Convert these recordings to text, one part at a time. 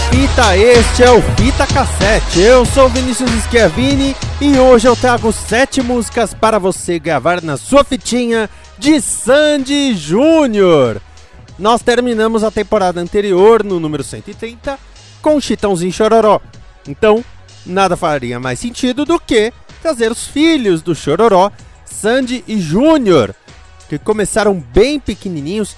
Fita, este é o Fita Cassete. Eu sou Vinícius Schiavini e hoje eu trago sete músicas para você gravar na sua fitinha de Sandy Júnior. Nós terminamos a temporada anterior, no número 130, com Chitãozinho Chororó. Então, nada faria mais sentido do que trazer os filhos do Chororó, Sandy e Júnior, que começaram bem pequenininhos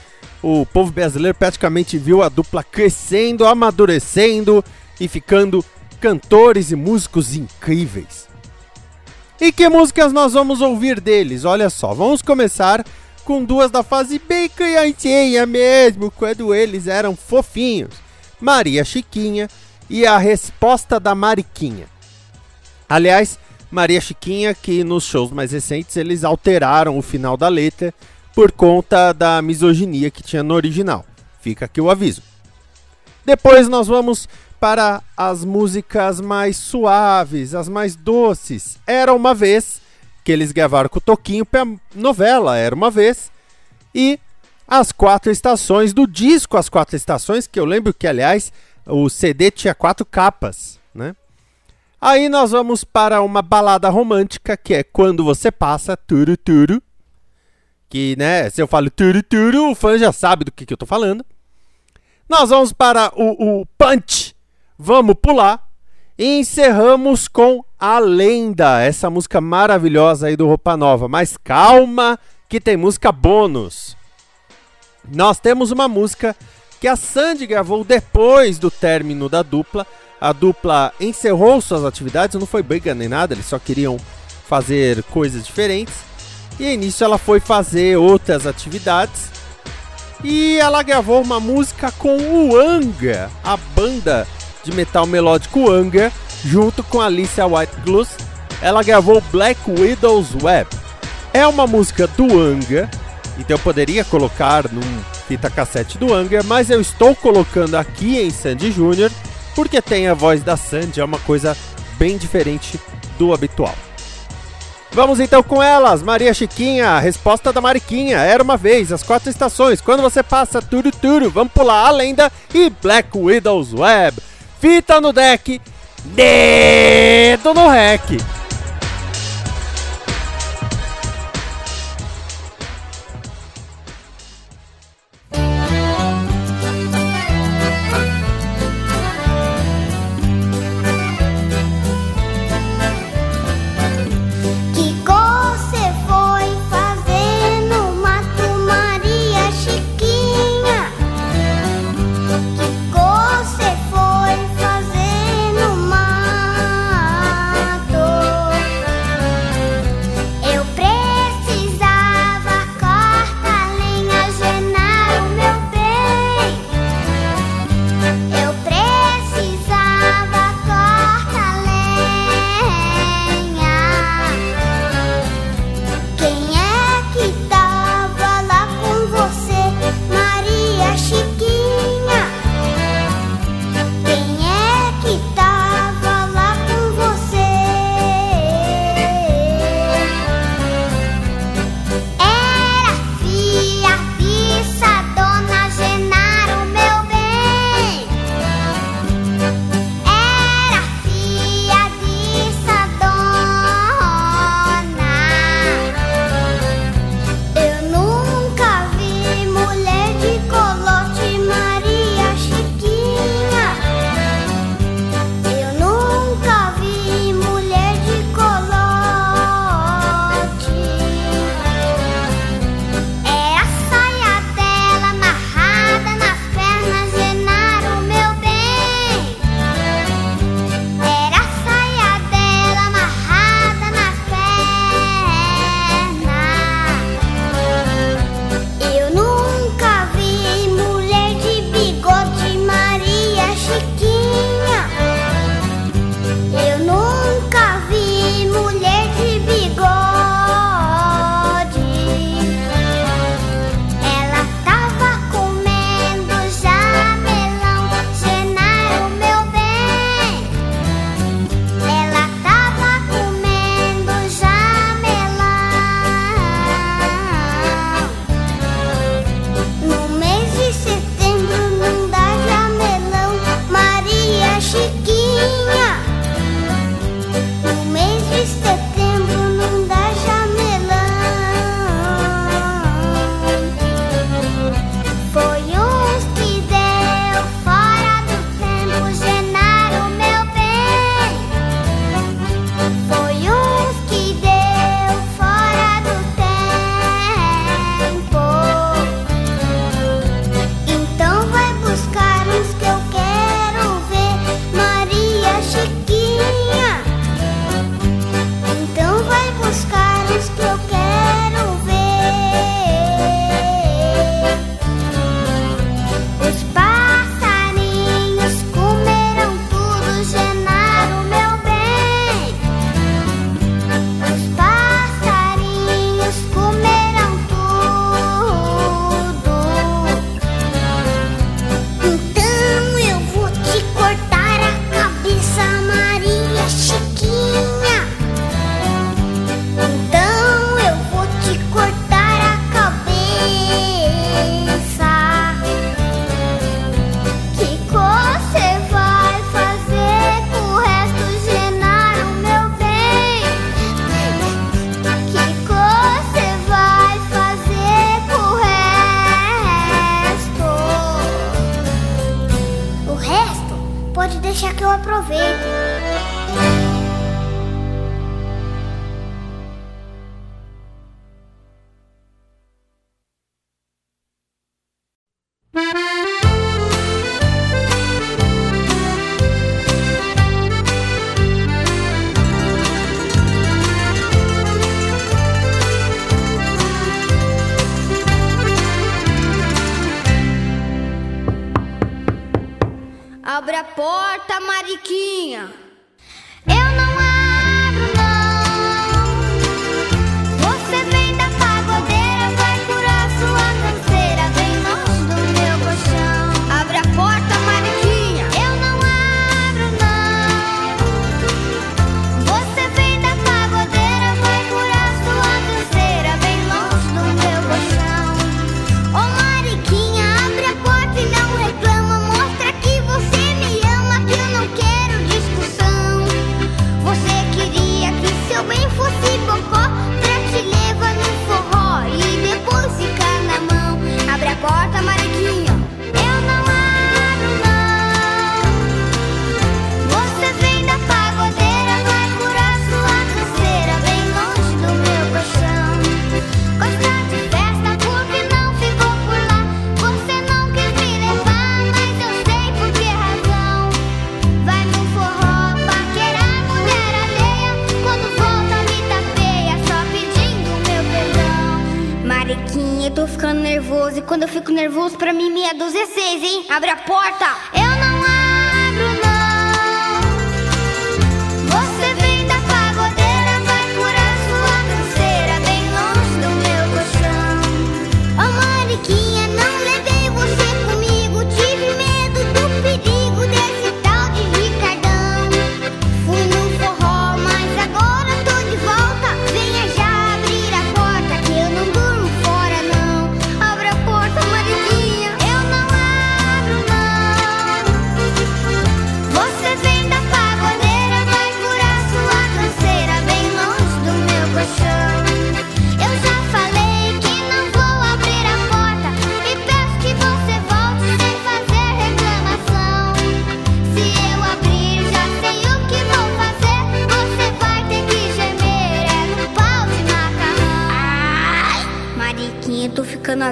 o povo brasileiro praticamente viu a dupla crescendo, amadurecendo e ficando cantores e músicos incríveis. E que músicas nós vamos ouvir deles? Olha só, vamos começar com duas da fase bem criancinha mesmo, quando eles eram fofinhos. Maria Chiquinha e a resposta da Mariquinha. Aliás, Maria Chiquinha, que nos shows mais recentes eles alteraram o final da letra por conta da misoginia que tinha no original. Fica aqui o aviso. Depois nós vamos para as músicas mais suaves, as mais doces. Era uma vez que eles gravaram com o Toquinho para novela Era uma vez e as quatro estações do disco As Quatro Estações, que eu lembro que aliás o CD tinha quatro capas, né? Aí nós vamos para uma balada romântica que é Quando Você Passa, Turu Turu, que, né, se eu falo turu turu, o fã já sabe do que, que eu tô falando. Nós vamos para o, o Punch, vamos pular. E encerramos com A Lenda, essa música maravilhosa aí do Roupa Nova. Mas calma, que tem música bônus. Nós temos uma música que a Sandy gravou depois do término da dupla. A dupla encerrou suas atividades, não foi briga nem nada, eles só queriam fazer coisas diferentes. E nisso ela foi fazer outras atividades. E ela gravou uma música com o Anga, a banda de metal melódico Anga, junto com Alicia White Blues. Ela gravou Black Widow's Web. É uma música do Anga, então eu poderia colocar num fita cassete do Anga, mas eu estou colocando aqui em Sandy Jr. porque tem a voz da Sandy, é uma coisa bem diferente do habitual. Vamos então com elas, Maria Chiquinha, resposta da Mariquinha, era uma vez, as quatro estações, quando você passa tudo tudo, vamos pular a lenda e Black Widow's Web. Fita no deck, dedo no rec.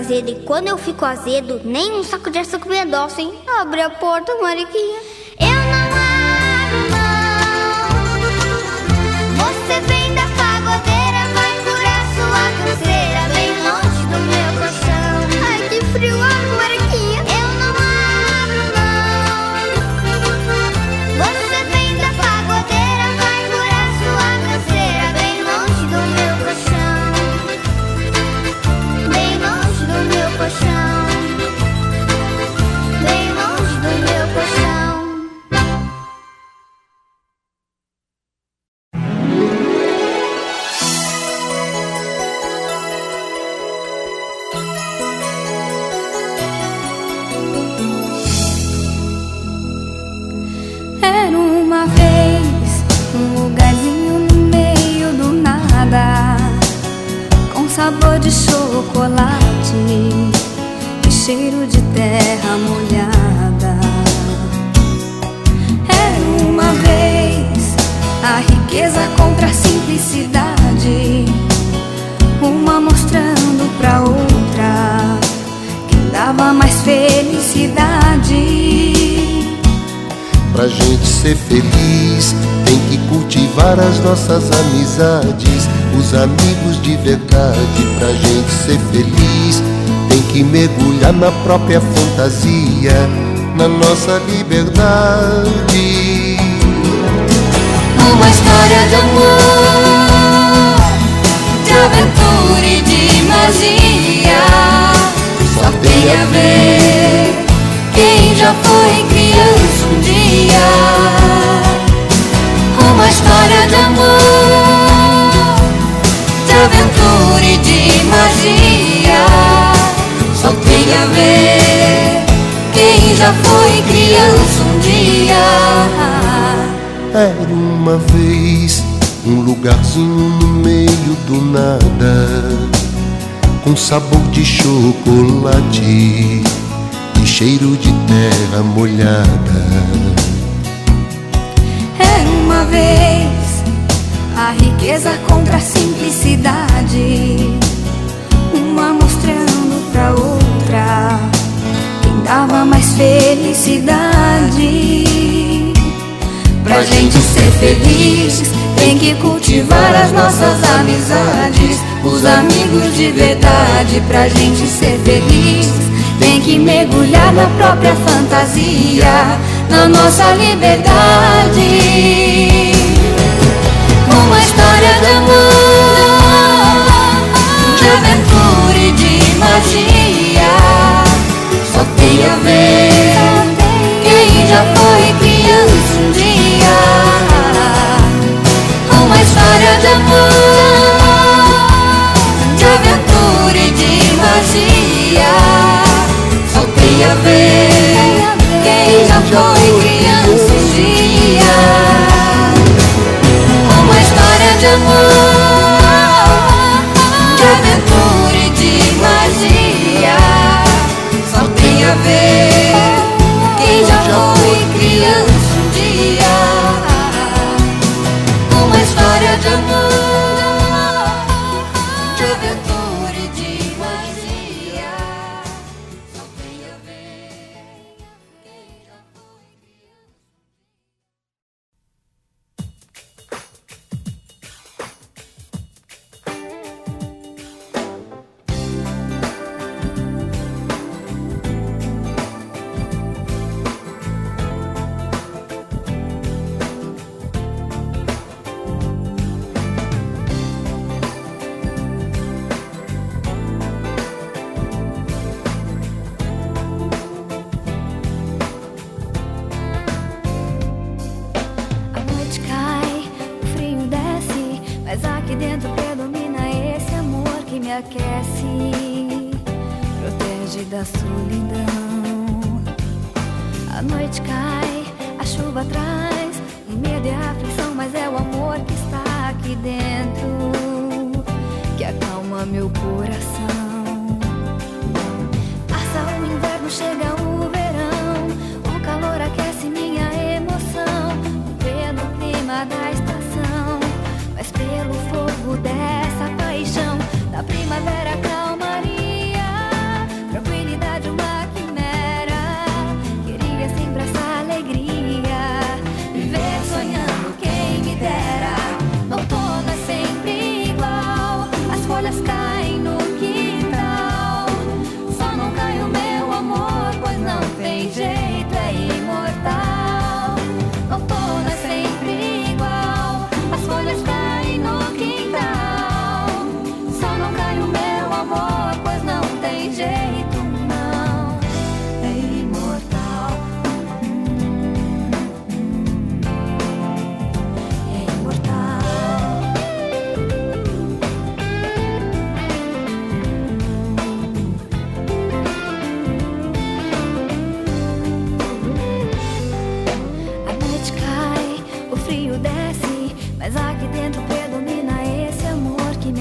azedo e quando eu fico azedo, nem um saco de açúcar me adoça, hein? Abre a porta, Mariquinha. Eu não abro mão. Você vem da pagodeira, vai curar sua canseira bem longe do meu colchão. Ai, que frio, nossas amizades, os amigos de verdade, pra gente ser feliz. Tem que mergulhar na própria fantasia, na nossa liberdade. Uma história de amor, de aventura e de magia, só tem a ver É. Era uma vez um lugarzinho no meio do nada, com sabor de chocolate e cheiro de terra molhada. Era uma vez a riqueza contra a simplicidade, uma mostrando pra outra quem dava mais felicidade pra gente ser feliz, tem que cultivar as nossas amizades, os amigos de verdade pra gente ser feliz. Tem que mergulhar na própria fantasia, na nossa liberdade. Uma história de amor.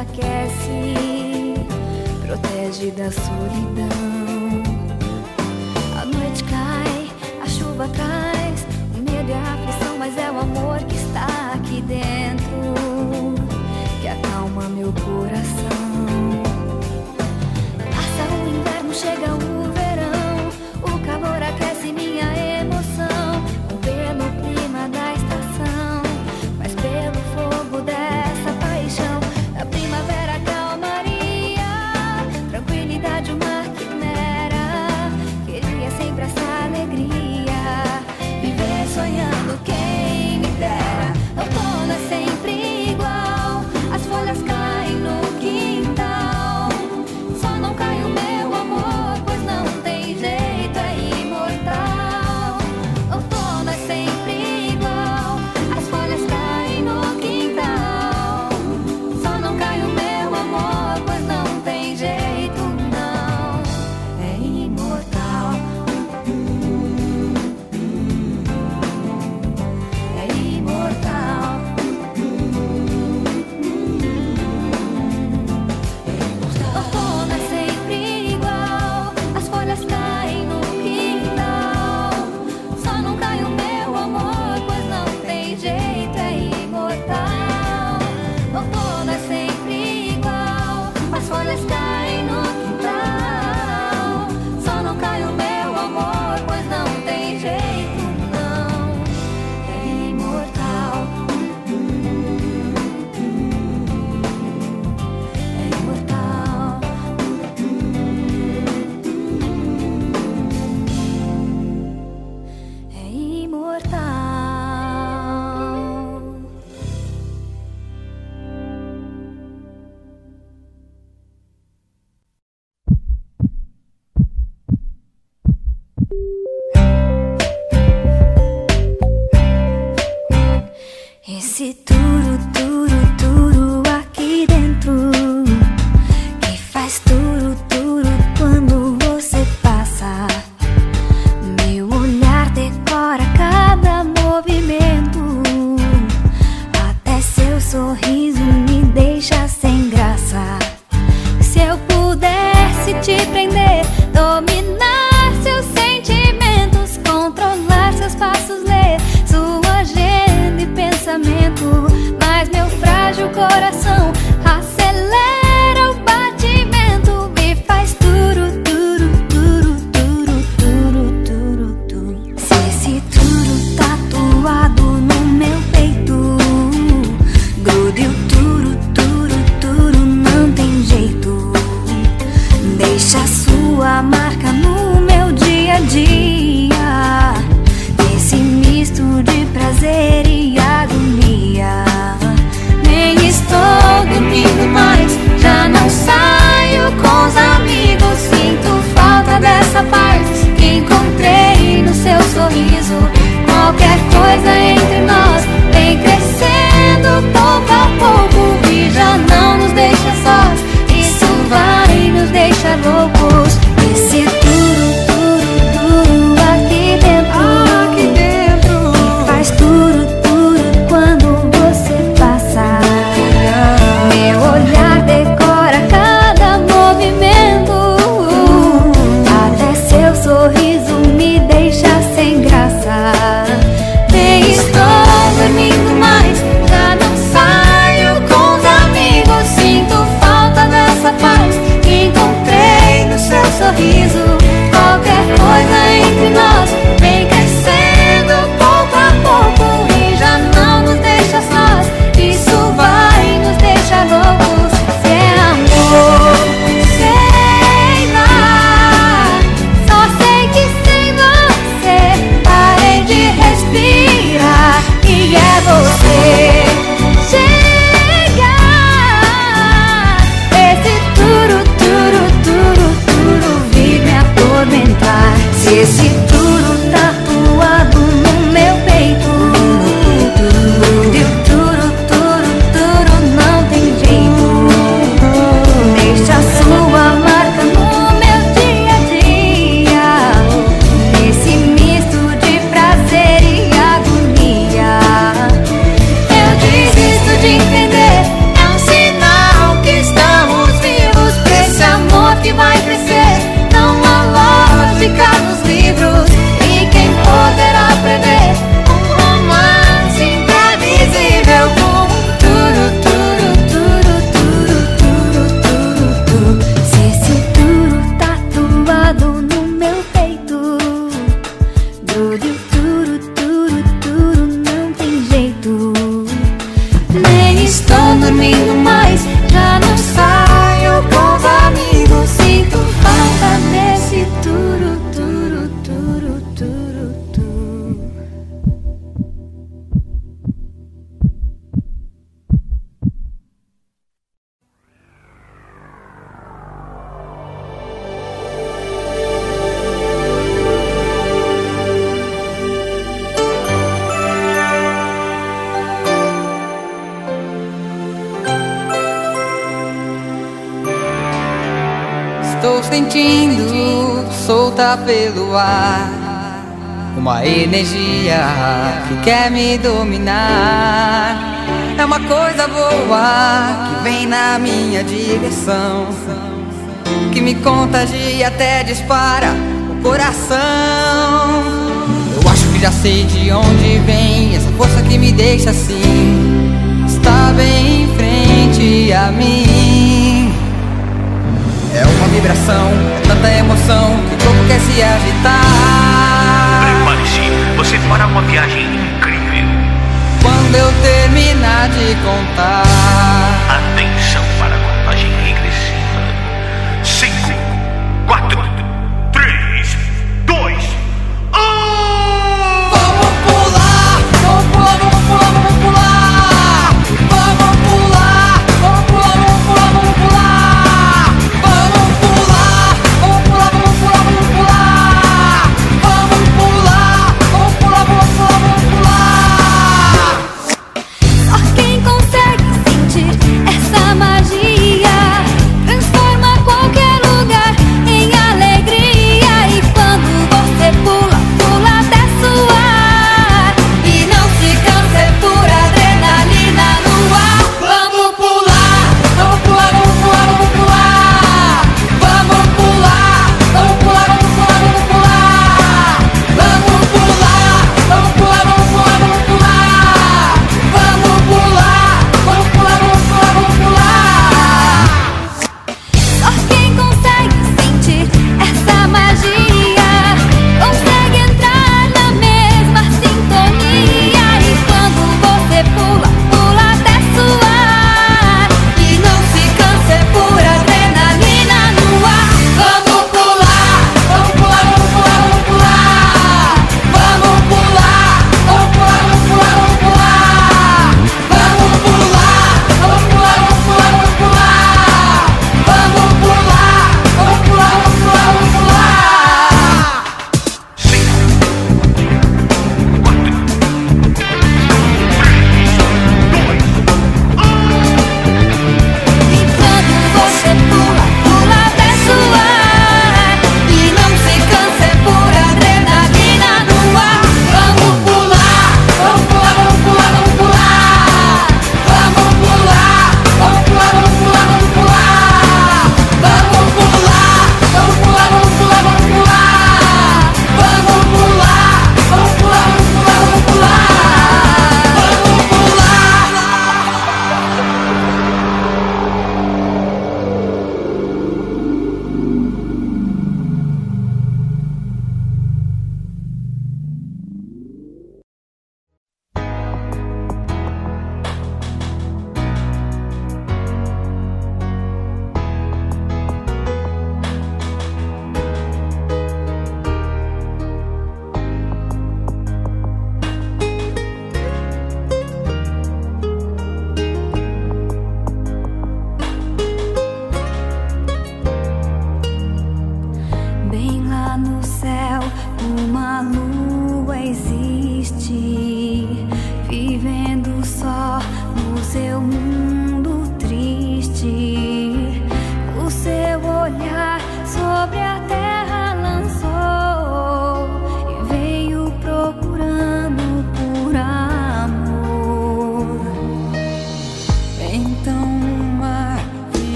aquece, protege da solidão. A noite cai, a chuva traz o medo e a aflição, mas é o amor. energia que quer me dominar. É uma coisa boa que vem na minha direção, que me contagia até dispara o coração. Eu acho que já sei de onde vem essa força que me deixa assim. Está bem em frente a mim. É uma vibração, é tanta emoção que o corpo quer se agitar você fará uma viagem incrível. Quando eu terminar de contar.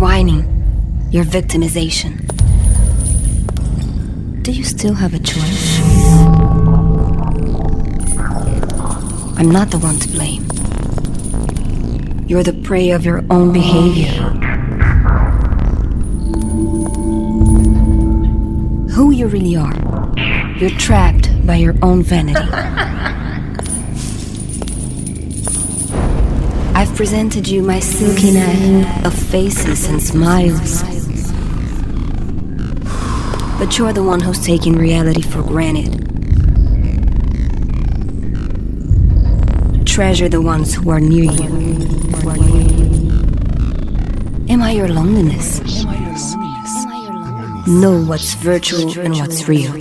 Whining, your victimization. Do you still have a choice? I'm not the one to blame. You're the prey of your own behavior. Who you really are. You're trapped by your own vanity. presented you my silky net of faces and smiles. But you're the one who's taking reality for granted. Treasure the ones who are near you. Am I your loneliness? Know what's virtual and what's real.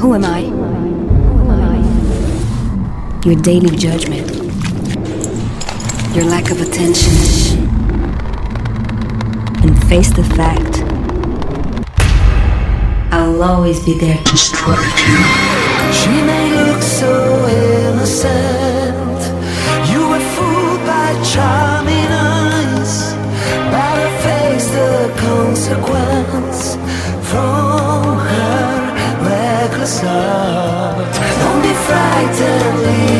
Who am I? Your daily judgment. Your lack of attention. And face the fact. I'll always be there to strike you. She may look so innocent. You were fooled by charming eyes. Better face the consequence from her reckless heart frightenedly